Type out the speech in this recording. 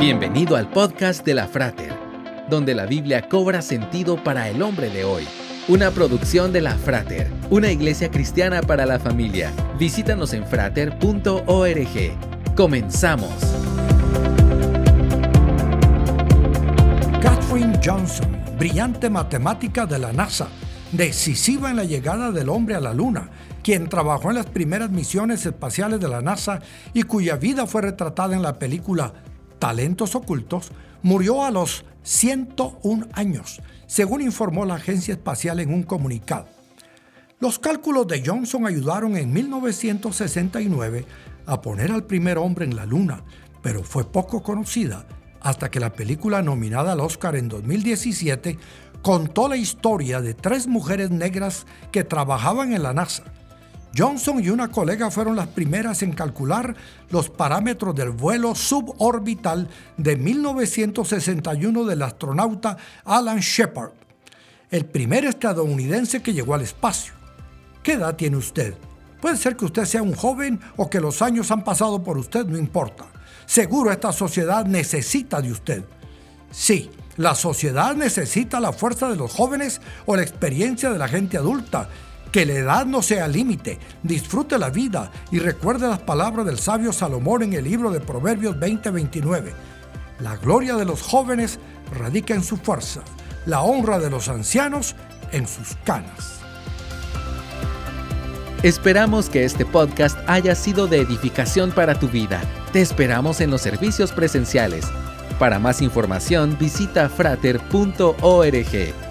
Bienvenido al podcast de la Frater, donde la Biblia cobra sentido para el hombre de hoy. Una producción de la Frater, una iglesia cristiana para la familia. Visítanos en frater.org. Comenzamos. Catherine Johnson, brillante matemática de la NASA, decisiva en la llegada del hombre a la Luna, quien trabajó en las primeras misiones espaciales de la NASA y cuya vida fue retratada en la película talentos ocultos, murió a los 101 años, según informó la agencia espacial en un comunicado. Los cálculos de Johnson ayudaron en 1969 a poner al primer hombre en la Luna, pero fue poco conocida hasta que la película nominada al Oscar en 2017 contó la historia de tres mujeres negras que trabajaban en la NASA Johnson y una colega fueron las primeras en calcular los parámetros del vuelo suborbital de 1961 del astronauta Alan Shepard, el primer estadounidense que llegó al espacio. ¿Qué edad tiene usted? Puede ser que usted sea un joven o que los años han pasado por usted, no importa. Seguro esta sociedad necesita de usted. Sí, la sociedad necesita la fuerza de los jóvenes o la experiencia de la gente adulta que la edad no sea límite, disfrute la vida y recuerde las palabras del sabio Salomón en el libro de Proverbios 20:29. La gloria de los jóvenes radica en su fuerza, la honra de los ancianos en sus canas. Esperamos que este podcast haya sido de edificación para tu vida. Te esperamos en los servicios presenciales. Para más información visita frater.org.